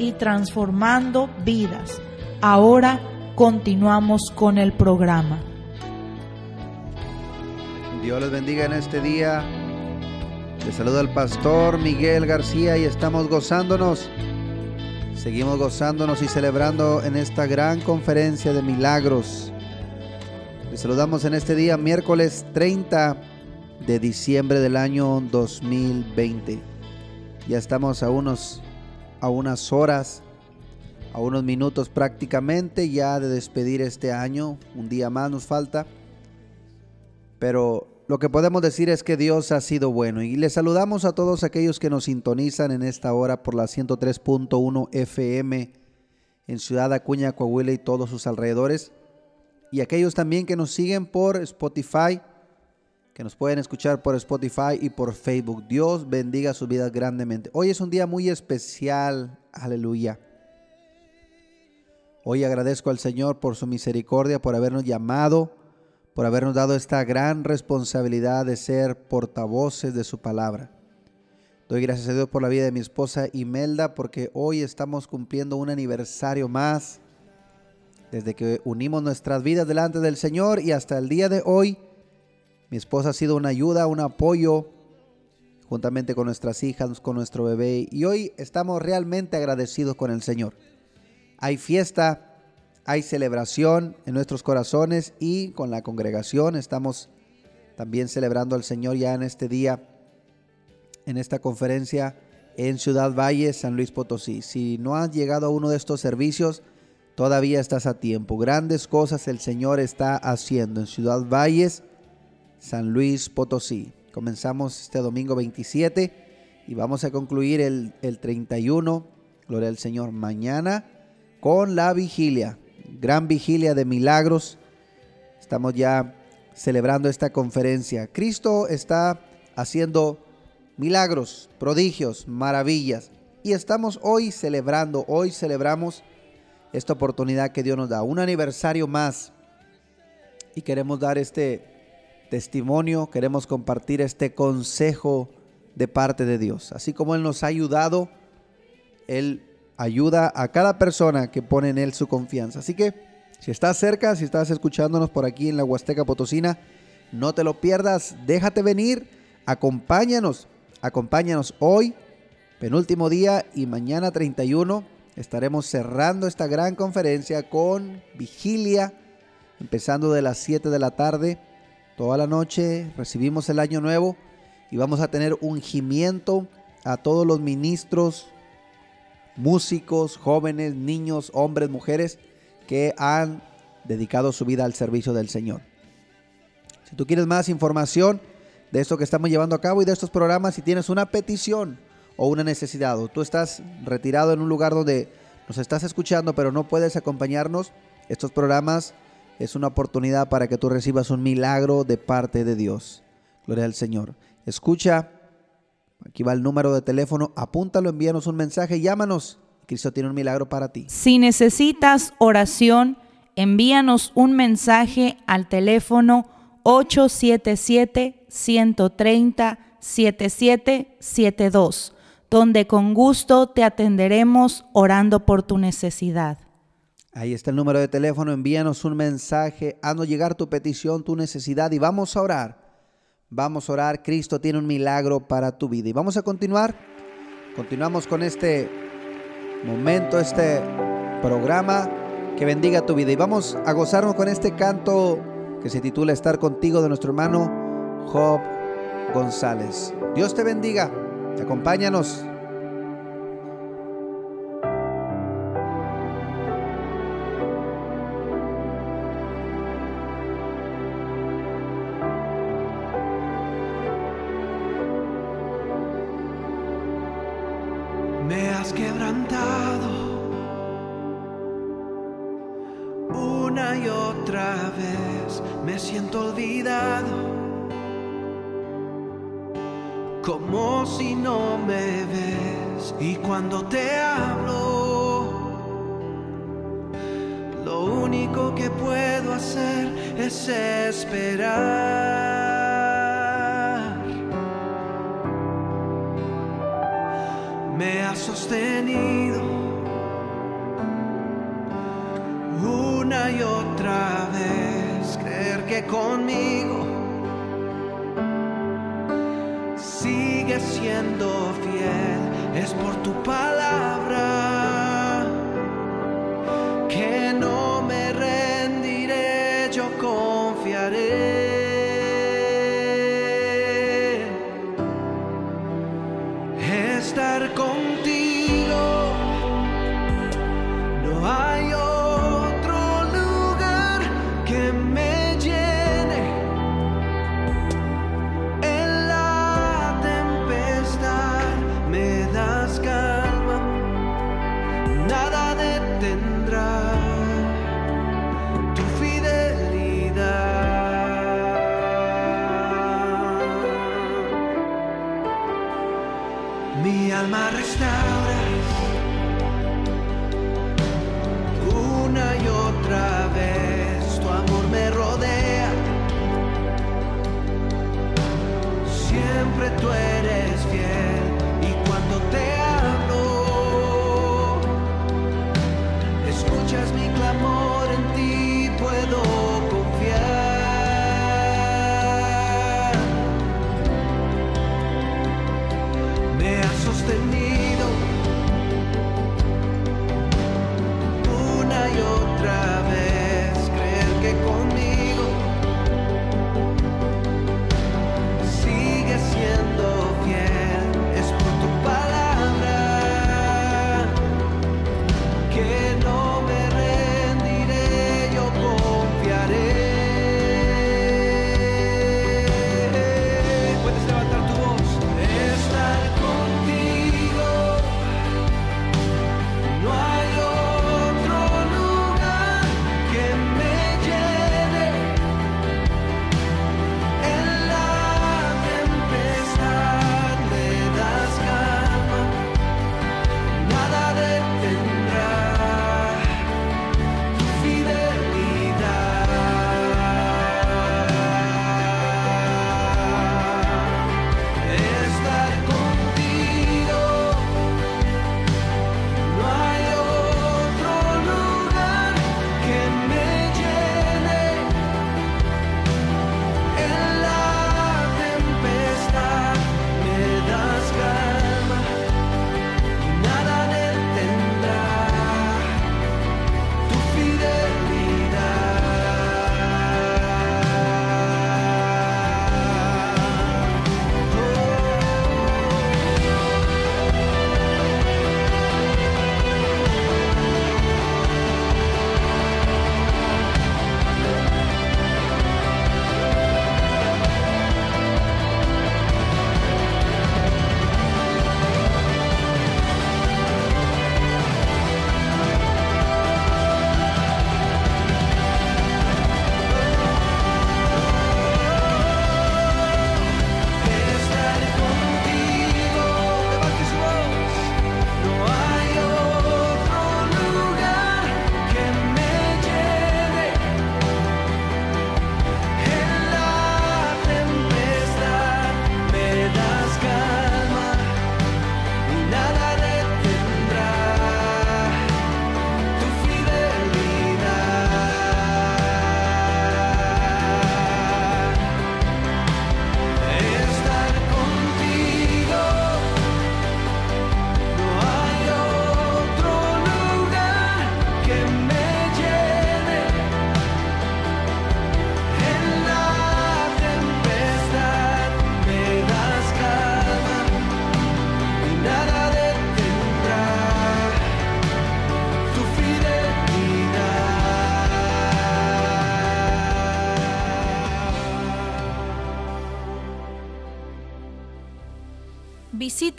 y transformando vidas. Ahora continuamos con el programa. Dios les bendiga en este día. Les saluda el pastor Miguel García y estamos gozándonos. Seguimos gozándonos y celebrando en esta gran conferencia de milagros. Les saludamos en este día, miércoles 30 de diciembre del año 2020. Ya estamos a unos a unas horas, a unos minutos prácticamente ya de despedir este año. Un día más nos falta. Pero lo que podemos decir es que Dios ha sido bueno y les saludamos a todos aquellos que nos sintonizan en esta hora por la 103.1 FM en Ciudad Acuña, Coahuila y todos sus alrededores. Y aquellos también que nos siguen por Spotify, que nos pueden escuchar por Spotify y por Facebook. Dios bendiga sus vidas grandemente. Hoy es un día muy especial, aleluya. Hoy agradezco al Señor por su misericordia, por habernos llamado, por habernos dado esta gran responsabilidad de ser portavoces de su palabra. Doy gracias a Dios por la vida de mi esposa Imelda, porque hoy estamos cumpliendo un aniversario más desde que unimos nuestras vidas delante del Señor y hasta el día de hoy mi esposa ha sido una ayuda, un apoyo, juntamente con nuestras hijas, con nuestro bebé. Y hoy estamos realmente agradecidos con el Señor. Hay fiesta, hay celebración en nuestros corazones y con la congregación estamos también celebrando al Señor ya en este día, en esta conferencia en Ciudad Valle, San Luis Potosí. Si no has llegado a uno de estos servicios, todavía estás a tiempo. Grandes cosas el Señor está haciendo en Ciudad Valles San Luis Potosí. Comenzamos este domingo 27 y vamos a concluir el, el 31, gloria al Señor, mañana con la vigilia, gran vigilia de milagros. Estamos ya celebrando esta conferencia. Cristo está haciendo milagros, prodigios, maravillas. Y estamos hoy celebrando, hoy celebramos esta oportunidad que Dios nos da, un aniversario más. Y queremos dar este, testimonio, queremos compartir este consejo de parte de Dios. Así como Él nos ha ayudado, Él ayuda a cada persona que pone en Él su confianza. Así que si estás cerca, si estás escuchándonos por aquí en la Huasteca Potosina, no te lo pierdas, déjate venir, acompáñanos, acompáñanos hoy, penúltimo día y mañana 31 estaremos cerrando esta gran conferencia con vigilia, empezando de las 7 de la tarde Toda la noche recibimos el año nuevo y vamos a tener ungimiento a todos los ministros, músicos, jóvenes, niños, hombres, mujeres que han dedicado su vida al servicio del Señor. Si tú quieres más información de esto que estamos llevando a cabo y de estos programas, si tienes una petición o una necesidad, o tú estás retirado en un lugar donde nos estás escuchando pero no puedes acompañarnos, estos programas es una oportunidad para que tú recibas un milagro de parte de Dios. Gloria al Señor. Escucha, aquí va el número de teléfono, apúntalo, envíanos un mensaje, llámanos. Cristo tiene un milagro para ti. Si necesitas oración, envíanos un mensaje al teléfono 877-130-7772, donde con gusto te atenderemos orando por tu necesidad. Ahí está el número de teléfono, envíanos un mensaje, haznos llegar tu petición, tu necesidad y vamos a orar. Vamos a orar, Cristo tiene un milagro para tu vida. Y vamos a continuar, continuamos con este momento, este programa que bendiga tu vida. Y vamos a gozarnos con este canto que se titula Estar contigo de nuestro hermano Job González. Dios te bendiga, acompáñanos. una y otra vez, me siento olvidado. Como si no me ves y cuando te hablo, lo único que puedo hacer es esperar. es por tu palabra. siempre tú eres fiel.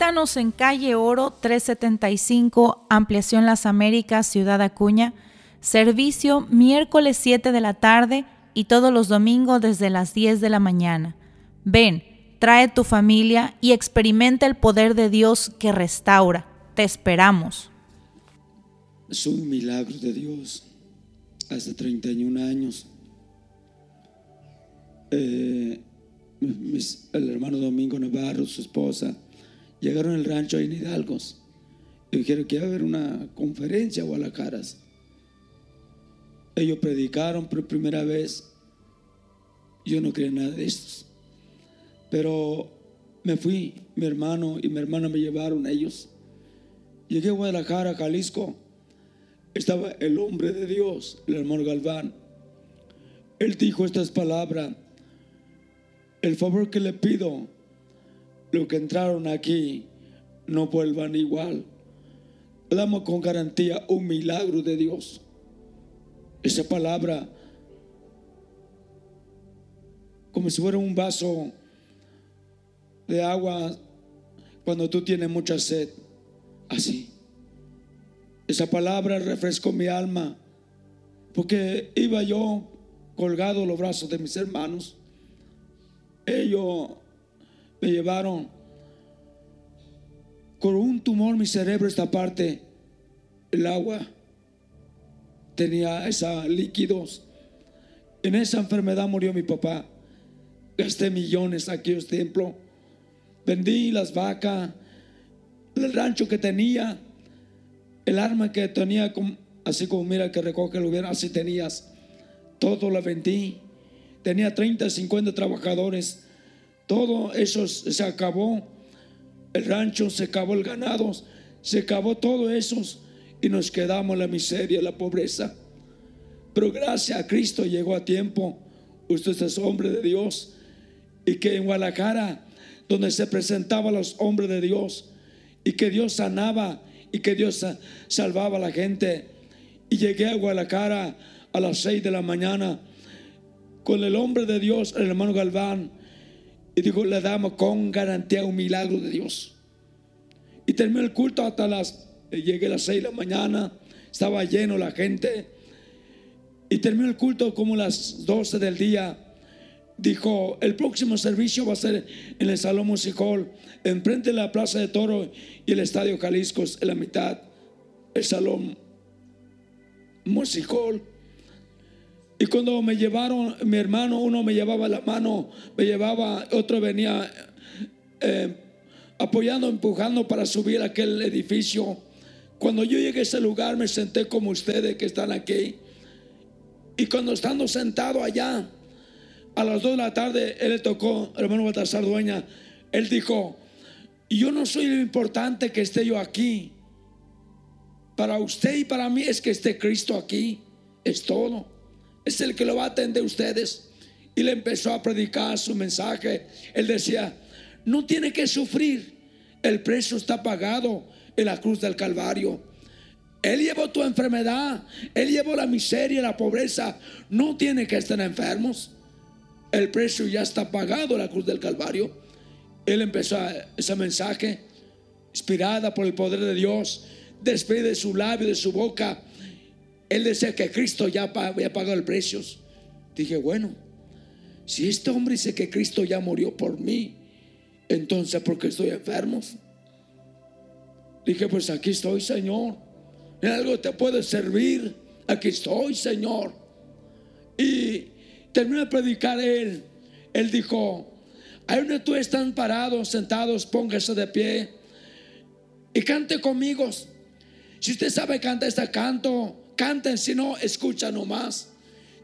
Visítanos en calle Oro 375, Ampliación Las Américas, Ciudad Acuña. Servicio miércoles 7 de la tarde y todos los domingos desde las 10 de la mañana. Ven, trae tu familia y experimenta el poder de Dios que restaura. Te esperamos. Soy un milagro de Dios. Hace 31 años. Eh, el hermano Domingo Navarro, su esposa, llegaron al rancho en Hidalgos y dijeron que iba a haber una conferencia a Guadalajara. Ellos predicaron por primera vez. Yo no creía nada de estos. Pero me fui, mi hermano y mi hermana me llevaron ellos. Llegué a Guadalajara, Jalisco. Estaba el hombre de Dios, el hermano Galván. Él dijo estas palabras. El favor que le pido, los que entraron aquí, no vuelvan igual. Damos con garantía un milagro de Dios. Esa palabra, como si fuera un vaso de agua cuando tú tienes mucha sed. Así. Esa palabra refrescó mi alma porque iba yo colgado los brazos de mis hermanos. Ellos me llevaron con un tumor mi cerebro esta parte, el agua tenía esa líquidos. En esa enfermedad murió mi papá. Gasté millones aquí en este templo. Vendí las vacas, el rancho que tenía, el arma que tenía, así como mira que recoge el gobierno, así tenías. Todo lo vendí. Tenía 30, 50 trabajadores. Todo eso se acabó. El rancho se acabó, el ganado se acabó todo eso y nos quedamos la miseria, la pobreza. Pero gracias a Cristo llegó a tiempo. Usted es hombre de Dios. Y que en Guadalajara, donde se presentaban los hombres de Dios, y que Dios sanaba y que Dios salvaba a la gente. Y llegué a Guadalajara a las seis de la mañana con el hombre de Dios, el hermano Galván. Y dijo, le damos con garantía un milagro de Dios. Y terminó el culto hasta las llegué a las 6 de la mañana, estaba lleno la gente. Y terminó el culto como las 12 del día. Dijo, el próximo servicio va a ser en el Salón Musical, enfrente de la Plaza de Toro y el Estadio Jalisco, en la mitad, el Salón Musical. Y cuando me llevaron, mi hermano, uno me llevaba la mano, me llevaba, otro venía eh, apoyando, empujando para subir aquel edificio. Cuando yo llegué a ese lugar me senté como ustedes que están aquí. Y cuando estando sentado allá, a las 2 de la tarde, él le tocó, hermano Baltasar Dueña, él dijo, yo no soy lo importante que esté yo aquí. Para usted y para mí es que esté Cristo aquí. Es todo. Es el que lo va a atender ustedes. Y le empezó a predicar su mensaje. Él decía, no tiene que sufrir. El precio está pagado en la cruz del Calvario. Él llevó tu enfermedad, Él llevó la miseria, la pobreza. No tiene que estar enfermos. El precio ya está pagado en la cruz del Calvario. Él empezó ese mensaje, inspirada por el poder de Dios, después de su labio, de su boca. Él decía que Cristo ya había pagado el precio. Dije, bueno, si este hombre dice que Cristo ya murió por mí, entonces, ¿por qué estoy enfermo? Dije, pues aquí estoy, Señor. En algo te puede servir. Aquí estoy, Señor. Y terminó de predicar él. Él dijo, ahí donde tú están parados, sentados, póngase de pie y cante conmigo. Si usted sabe cantar este canto, canten, si no, escucha nomás.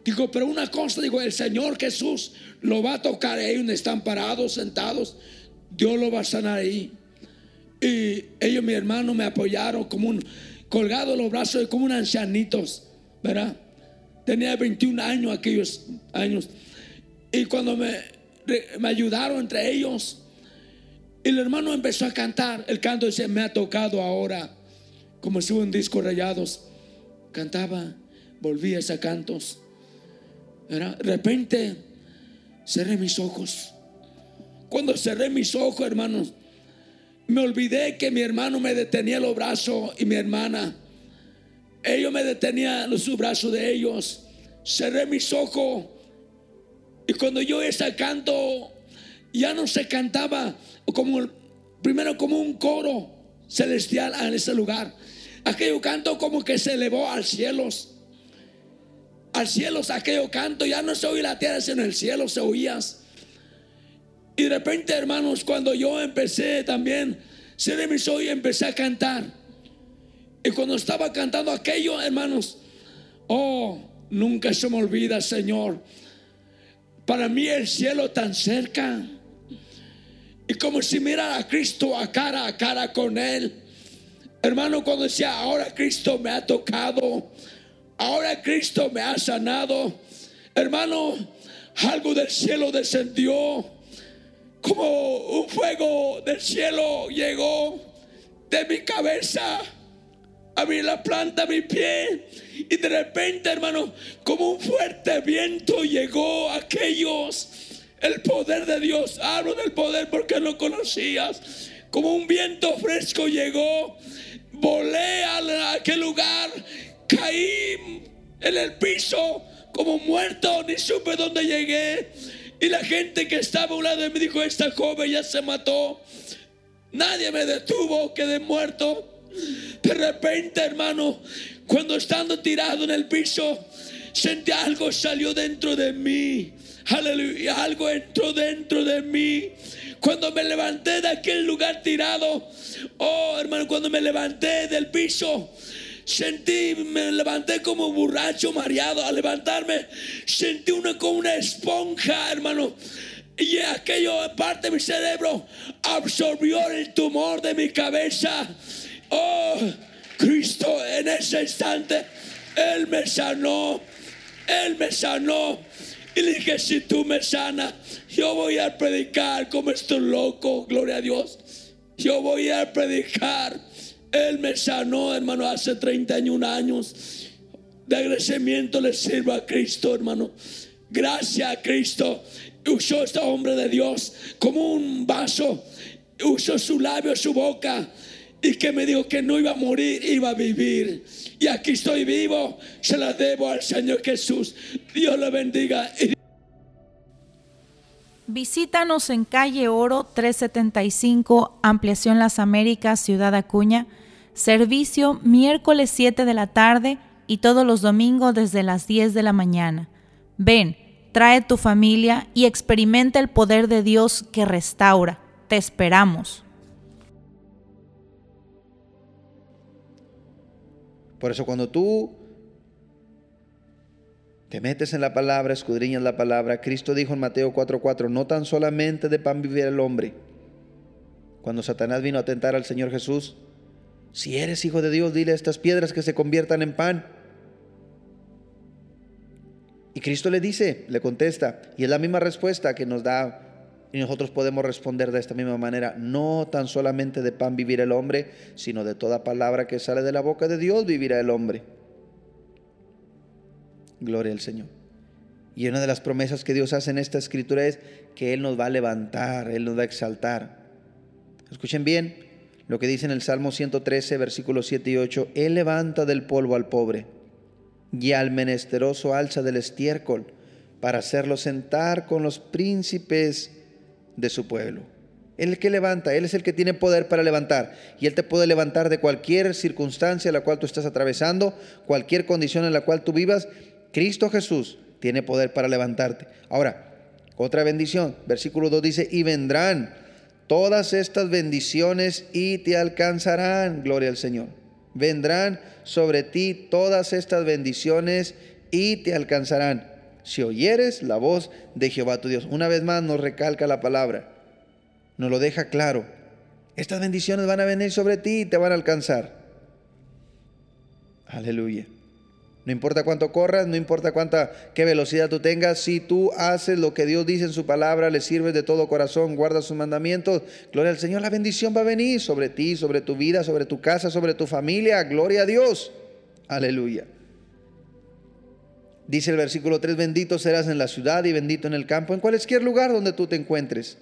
Dijo, pero una cosa, digo, el Señor Jesús lo va a tocar ahí donde están parados, sentados. Dios lo va a sanar ahí. Y ellos, mi hermano, me apoyaron como un colgado los brazos, como un ancianitos, ¿verdad? Tenía 21 años aquellos años. Y cuando me, me ayudaron entre ellos, el hermano empezó a cantar. El canto dice, me ha tocado ahora, como si un disco rayados. Cantaba, volvía a cantos. De repente cerré mis ojos. Cuando cerré mis ojos, hermanos, me olvidé que mi hermano me detenía los brazos y mi hermana. Ellos me detenían los brazos de ellos. Cerré mis ojos. Y cuando yo ese canto, ya no se cantaba como primero como un coro celestial en ese lugar. Aquello canto como que se elevó al cielos. Al cielo aquello canto, ya no se oía la tierra, sino el cielo se oías. Y de repente, hermanos, cuando yo empecé también, cerré mis ojos y empecé a cantar. Y cuando estaba cantando aquello, hermanos, oh, nunca se me olvida, Señor. Para mí el cielo tan cerca. Y como si mirara a Cristo a cara a cara con Él. Hermano, cuando decía, ahora Cristo me ha tocado, ahora Cristo me ha sanado. Hermano, algo del cielo descendió, como un fuego del cielo llegó de mi cabeza a mí la planta mi pie. Y de repente, hermano, como un fuerte viento llegó a aquellos. El poder de Dios, hablo del poder porque no conocías. Como un viento fresco llegó volé a aquel lugar, caí en el piso como muerto, ni supe dónde llegué. Y la gente que estaba a un lado de mí dijo, esta joven ya se mató. Nadie me detuvo, quedé muerto. De repente, hermano, cuando estando tirado en el piso, sentí algo salió dentro de mí. Aleluya, algo entró dentro de mí. Cuando me levanté de aquel lugar tirado, oh hermano, cuando me levanté del piso, sentí, me levanté como borracho, mareado. Al levantarme, sentí una como una esponja, hermano. Y aquello parte de mi cerebro absorbió el tumor de mi cabeza. Oh, Cristo en ese instante, Él me sanó. Él me sanó. Y le dije, si tú me sanas, yo voy a predicar como estoy loco, gloria a Dios. Yo voy a predicar. Él me sanó, hermano, hace 31 años. De agradecimiento le sirvo a Cristo, hermano. Gracias a Cristo. Usó este hombre de Dios como un vaso. Usó su labio, su boca. Y que me dijo que no iba a morir, iba a vivir. Y aquí estoy vivo. Se la debo al Señor Jesús. Dios lo bendiga. Visítanos en calle Oro 375, Ampliación Las Américas, Ciudad Acuña. Servicio miércoles 7 de la tarde y todos los domingos desde las 10 de la mañana. Ven, trae tu familia y experimenta el poder de Dios que restaura. Te esperamos. Por eso cuando tú te metes en la palabra, escudriñas la palabra. Cristo dijo en Mateo 4:4, no tan solamente de pan vivir el hombre. Cuando Satanás vino a tentar al Señor Jesús, si eres hijo de Dios, dile a estas piedras que se conviertan en pan. Y Cristo le dice, le contesta, y es la misma respuesta que nos da, y nosotros podemos responder de esta misma manera, no tan solamente de pan vivir el hombre, sino de toda palabra que sale de la boca de Dios vivirá el hombre. Gloria al Señor. Y una de las promesas que Dios hace en esta escritura es que Él nos va a levantar, Él nos va a exaltar. Escuchen bien lo que dice en el Salmo 113, versículos 7 y 8. Él levanta del polvo al pobre y al menesteroso alza del estiércol para hacerlo sentar con los príncipes de su pueblo. Él es el que levanta, Él es el que tiene poder para levantar. Y Él te puede levantar de cualquier circunstancia en la cual tú estás atravesando, cualquier condición en la cual tú vivas. Cristo Jesús tiene poder para levantarte. Ahora, otra bendición. Versículo 2 dice, y vendrán todas estas bendiciones y te alcanzarán. Gloria al Señor. Vendrán sobre ti todas estas bendiciones y te alcanzarán. Si oyeres la voz de Jehová tu Dios. Una vez más nos recalca la palabra. Nos lo deja claro. Estas bendiciones van a venir sobre ti y te van a alcanzar. Aleluya. No importa cuánto corras, no importa cuánta qué velocidad tú tengas, si tú haces lo que Dios dice en su palabra, le sirves de todo corazón, guardas sus mandamientos, gloria al Señor, la bendición va a venir sobre ti, sobre tu vida, sobre tu casa, sobre tu familia, gloria a Dios. Aleluya. Dice el versículo 3, bendito serás en la ciudad y bendito en el campo, en cualquier lugar donde tú te encuentres.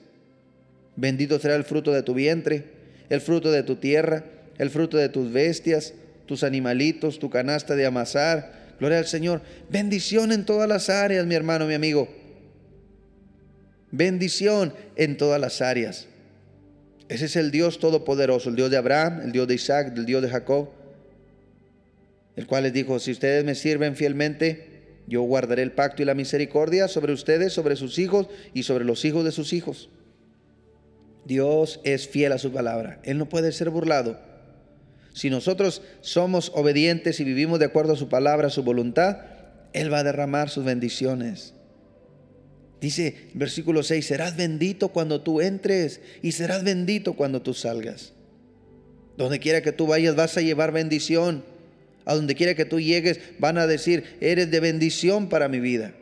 Bendito será el fruto de tu vientre el fruto de tu tierra, el fruto de tus bestias, tus animalitos, tu canasta de amasar. Gloria al Señor. Bendición en todas las áreas, mi hermano, mi amigo. Bendición en todas las áreas. Ese es el Dios todopoderoso, el Dios de Abraham, el Dios de Isaac, el Dios de Jacob, el cual les dijo, si ustedes me sirven fielmente, yo guardaré el pacto y la misericordia sobre ustedes, sobre sus hijos y sobre los hijos de sus hijos. Dios es fiel a su palabra. Él no puede ser burlado. Si nosotros somos obedientes y vivimos de acuerdo a su palabra, a su voluntad, Él va a derramar sus bendiciones. Dice versículo 6, serás bendito cuando tú entres y serás bendito cuando tú salgas. Donde quiera que tú vayas vas a llevar bendición. A donde quiera que tú llegues van a decir, eres de bendición para mi vida.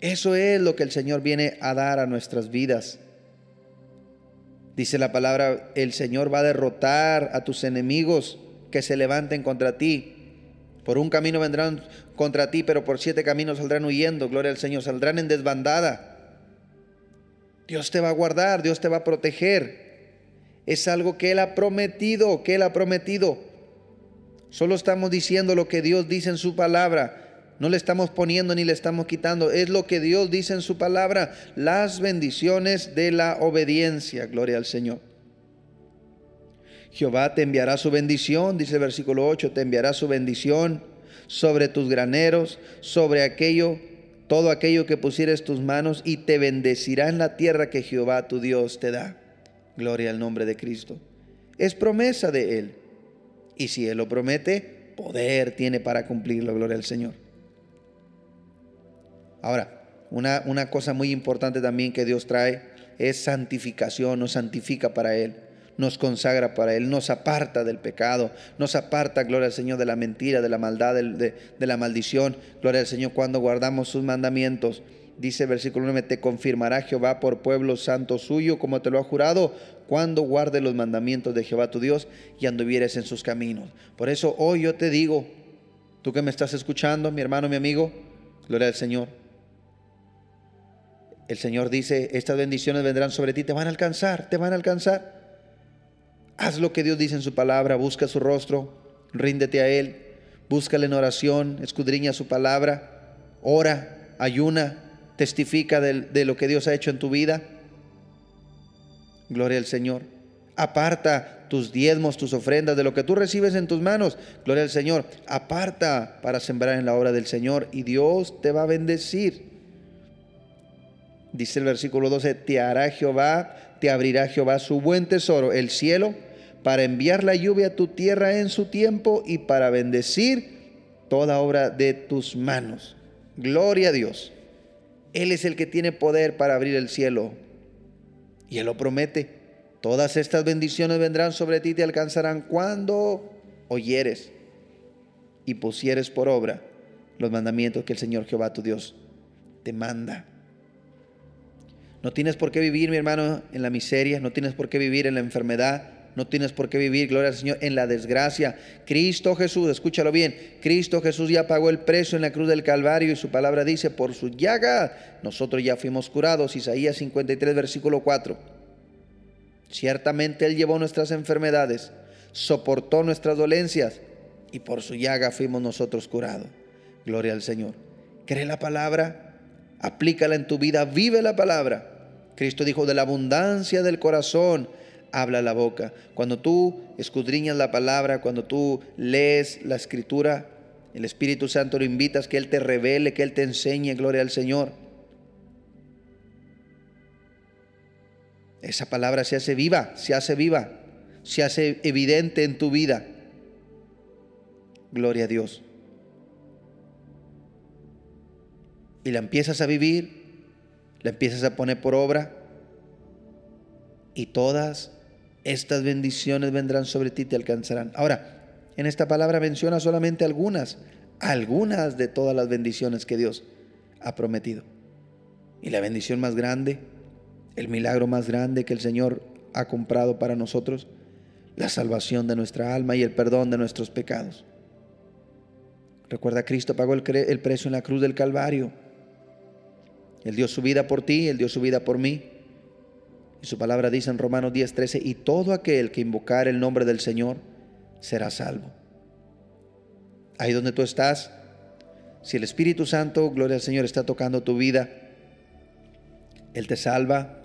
Eso es lo que el Señor viene a dar a nuestras vidas. Dice la palabra, el Señor va a derrotar a tus enemigos que se levanten contra ti. Por un camino vendrán contra ti, pero por siete caminos saldrán huyendo. Gloria al Señor, saldrán en desbandada. Dios te va a guardar, Dios te va a proteger. Es algo que Él ha prometido, que Él ha prometido. Solo estamos diciendo lo que Dios dice en su palabra. No le estamos poniendo ni le estamos quitando. Es lo que Dios dice en su palabra. Las bendiciones de la obediencia. Gloria al Señor. Jehová te enviará su bendición, dice el versículo 8, te enviará su bendición sobre tus graneros, sobre aquello, todo aquello que pusieres tus manos y te bendecirá en la tierra que Jehová tu Dios te da. Gloria al nombre de Cristo. Es promesa de Él. Y si Él lo promete, poder tiene para cumplirlo. Gloria al Señor. Ahora, una, una cosa muy importante también que Dios trae es santificación, nos santifica para Él nos consagra para Él, nos aparta del pecado, nos aparta, gloria al Señor, de la mentira, de la maldad, de, la maldición. Gloria al Señor cuando guardamos sus mandamientos. Dice el versículo 9, te confirmará Jehová por pueblo santo suyo, como te lo ha jurado, cuando guarde los mandamientos de Jehová tu Dios y anduvieres en sus caminos. Por eso hoy yo te digo, tú que me estás escuchando, mi hermano, mi amigo, gloria al Señor. El Señor dice, estas bendiciones vendrán sobre ti, te van a alcanzar, te van a alcanzar. Haz lo que Dios dice en su palabra, busca su rostro, ríndete a Él, búscale en oración, escudriña su palabra, ora, ayuna, testifica de, de lo que Dios ha hecho en tu vida. Gloria al Señor. Aparta tus diezmos, tus ofrendas, de lo que tú recibes en tus manos. Gloria al Señor. Aparta para sembrar en la obra del Señor y Dios te va a bendecir. Dice el versículo 12, te hará Jehová, te abrirá Jehová su buen tesoro, el cielo, para enviar la lluvia a tu tierra en su tiempo y para bendecir toda obra de tus manos. Gloria a Dios. Él es el que tiene poder para abrir el cielo. Y Él lo promete. Todas estas bendiciones vendrán sobre ti y te alcanzarán cuando oyeres y pusieres por obra los mandamientos que el Señor Jehová tu Dios te manda. No tienes por qué vivir, mi hermano, en la miseria, no tienes por qué vivir en la enfermedad, no tienes por qué vivir, gloria al Señor, en la desgracia. Cristo Jesús, escúchalo bien, Cristo Jesús ya pagó el precio en la cruz del Calvario y su palabra dice, por su llaga nosotros ya fuimos curados. Isaías 53, versículo 4. Ciertamente Él llevó nuestras enfermedades, soportó nuestras dolencias y por su llaga fuimos nosotros curados. Gloria al Señor. Cree la palabra, aplícala en tu vida, vive la palabra Cristo dijo, de la abundancia del corazón habla la boca. Cuando tú escudriñas la palabra, cuando tú lees la escritura, el Espíritu Santo lo invitas que Él te revele, que Él te enseñe, gloria al Señor. Esa palabra se hace viva, se hace viva, se hace evidente en tu vida. Gloria a Dios. Y la empiezas a vivir la empiezas a poner por obra y todas estas bendiciones vendrán sobre ti y te alcanzarán. Ahora, en esta palabra menciona solamente algunas, algunas de todas las bendiciones que Dios ha prometido. Y la bendición más grande, el milagro más grande que el Señor ha comprado para nosotros, la salvación de nuestra alma y el perdón de nuestros pecados. Recuerda, Cristo pagó el, precio en la cruz del Calvario él dio su vida por ti, Él dio su vida por mí. Y su palabra dice en Romanos 10:13, y todo aquel que invocar el nombre del Señor será salvo. Ahí donde tú estás, si el Espíritu Santo, gloria al Señor, está tocando tu vida, Él te salva,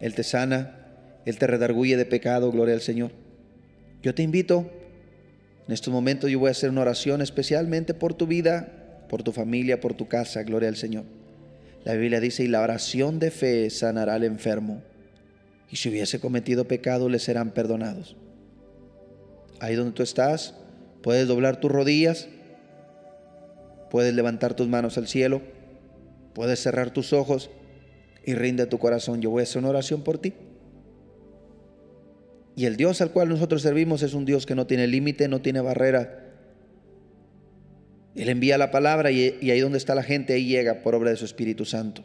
Él te sana, Él te redarguye de pecado, gloria al Señor. Yo te invito, en estos momentos yo voy a hacer una oración especialmente por tu vida, por tu familia, por tu casa, gloria al Señor. La Biblia dice, y la oración de fe sanará al enfermo, y si hubiese cometido pecado le serán perdonados. Ahí donde tú estás, puedes doblar tus rodillas, puedes levantar tus manos al cielo, puedes cerrar tus ojos y rinde tu corazón. Yo voy a hacer una oración por ti. Y el Dios al cual nosotros servimos es un Dios que no tiene límite, no tiene barrera. Él envía la palabra y, ahí donde está la gente, ahí llega por obra de su Espíritu Santo.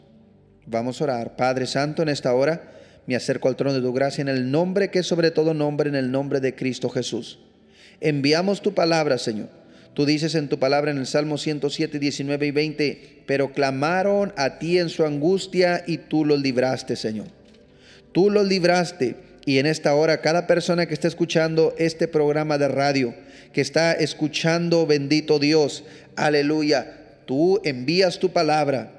Vamos a orar. Padre Santo, en esta hora me acerco al trono de tu gracia en el nombre que es sobre todo nombre, en el nombre de Cristo Jesús. Enviamos tu palabra, Señor Tú dices en tu palabra en el Salmo 107, 19 y 20, pero clamaron a ti en su angustia y tú los libraste, Señor. Tú los libraste. Y en esta hora, cada persona que está escuchando este programa de radio, que está escuchando, bendito Dios, aleluya, tú envías tu palabra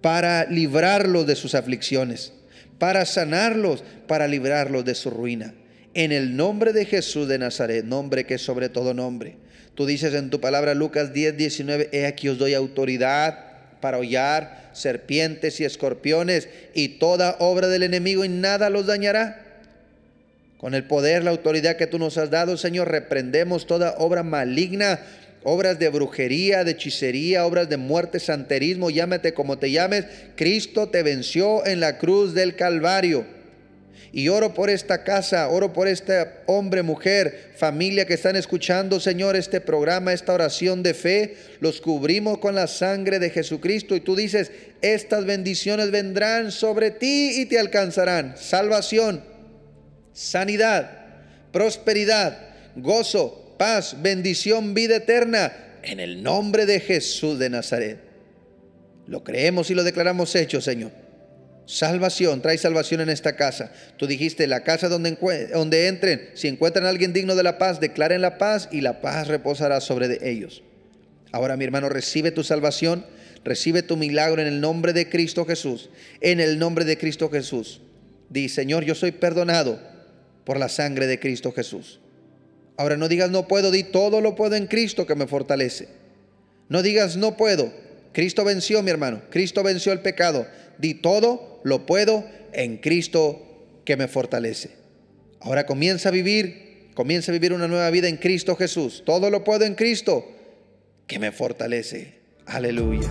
para librarlos de sus aflicciones, para sanarlos, para librarlos de su ruina. En el nombre de Jesús de Nazaret, nombre que es sobre todo nombre. Tú dices en tu palabra Lucas 10, 19, he aquí os doy autoridad para hollar serpientes y escorpiones y toda obra del enemigo y nada los dañará. Con el poder, la autoridad que tú nos has dado, Señor, reprendemos toda obra maligna, obras de brujería, de hechicería, obras de muerte, santerismo, llámate como te llames. Cristo te venció en la cruz del Calvario. Y oro por esta casa, oro por este hombre, mujer, familia que están escuchando, Señor, este programa, esta oración de fe. Los cubrimos con la sangre de Jesucristo. Y tú dices, estas bendiciones vendrán sobre ti y te alcanzarán. Salvación, sanidad, prosperidad, gozo, paz, bendición, vida eterna. En el nombre de Jesús de Nazaret. Lo creemos y lo declaramos hecho, Señor. Salvación, trae salvación en esta casa. Tú dijiste, la casa donde, entren, si encuentran a alguien digno de la paz, declaren la paz y la paz reposará sobre ellos. Ahora mi hermano, recibe tu salvación, recibe tu milagro en el nombre de Cristo Jesús. En el nombre de Cristo Jesús. Di, Señor, yo soy perdonado por la sangre de Cristo Jesús. Ahora no digas no puedo, di todo lo puedo en Cristo que me fortalece. No digas no puedo. Cristo venció, mi hermano. Cristo venció el pecado. Di todo lo puedo en Cristo que me fortalece. Ahora comienza a vivir, comienza a vivir una nueva vida en Cristo Jesús. Todo lo puedo en Cristo que me fortalece. Aleluya.